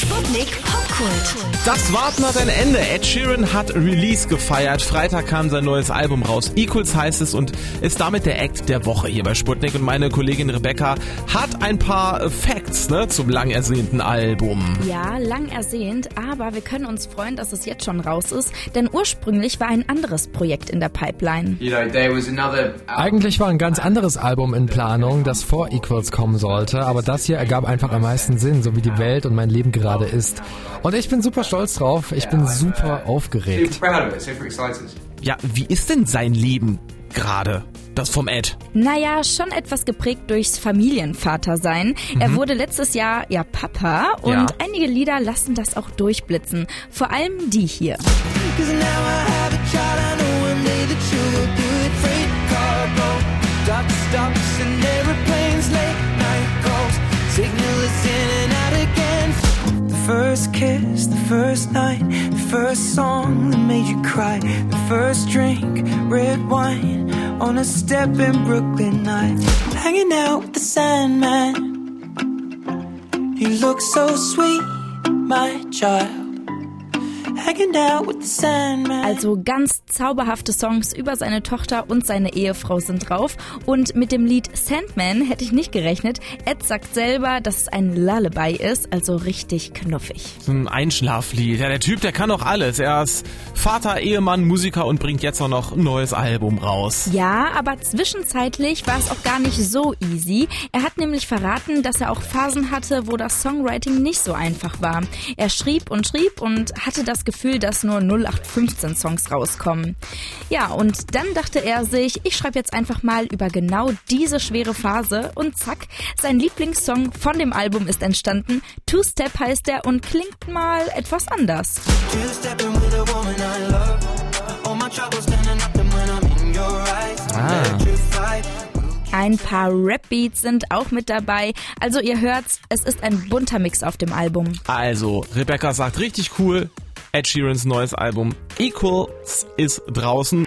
Sputnik Popkult. Das Warten hat ein Ende. Ed Sheeran hat Release gefeiert. Freitag kam sein neues Album raus. Equals heißt es und ist damit der Act der Woche hier bei Sputnik. Und meine Kollegin Rebecca hat ein paar Facts ne, zum lang ersehnten Album. Ja, lang ersehnt, aber wir können uns freuen, dass es jetzt schon raus ist, denn ursprünglich war ein anderes Projekt in der Pipeline. Eigentlich war ein ganz anderes Album in Planung, das vor Equals kommen sollte, aber das hier ergab einfach am meisten Sinn, so wie die Welt und mein Leben gerade ist. Und ich bin super stolz drauf, ich bin super aufgeregt. Ja, wie ist denn sein Leben gerade? Das vom Ed. Naja, schon etwas geprägt durchs Familienvatersein. Er wurde letztes Jahr ja Papa und Ja. einige Lieder lassen das auch durchblitzen. Vor allem die hier. First night, the first song that made you cry. The first drink, red wine on a step in Brooklyn night. Hanging out with the Sandman. You look so sweet, my child. Also ganz zauberhafte Songs über seine Tochter und seine Ehefrau sind drauf. Und mit dem Lied Sandman hätte ich nicht gerechnet. Ed sagt selber, dass es ein Lullaby ist, also richtig knuffig. Ein Einschlaflied. Ja, der Typ, der kann doch alles. Er ist Vater, Ehemann, Musiker und bringt jetzt auch noch ein neues Album raus. Ja, aber zwischenzeitlich war es auch gar nicht so easy. Er hat nämlich verraten, dass er auch Phasen hatte, wo das Songwriting nicht so einfach war. Er schrieb und schrieb und hatte das Gefühl, dass nur 0815 Songs rauskommen. Ja, und dann dachte er sich, ich schreibe jetzt einfach mal über genau diese schwere Phase und zack, sein Lieblingssong von dem Album ist entstanden. Two Step heißt er und klingt mal etwas anders. Ah. Ein paar Rap-Beats sind auch mit dabei. Also ihr hört's, es ist ein bunter Mix auf dem Album. Also, Rebecca sagt richtig cool. Ed Sheerans neues Album Equals ist draußen.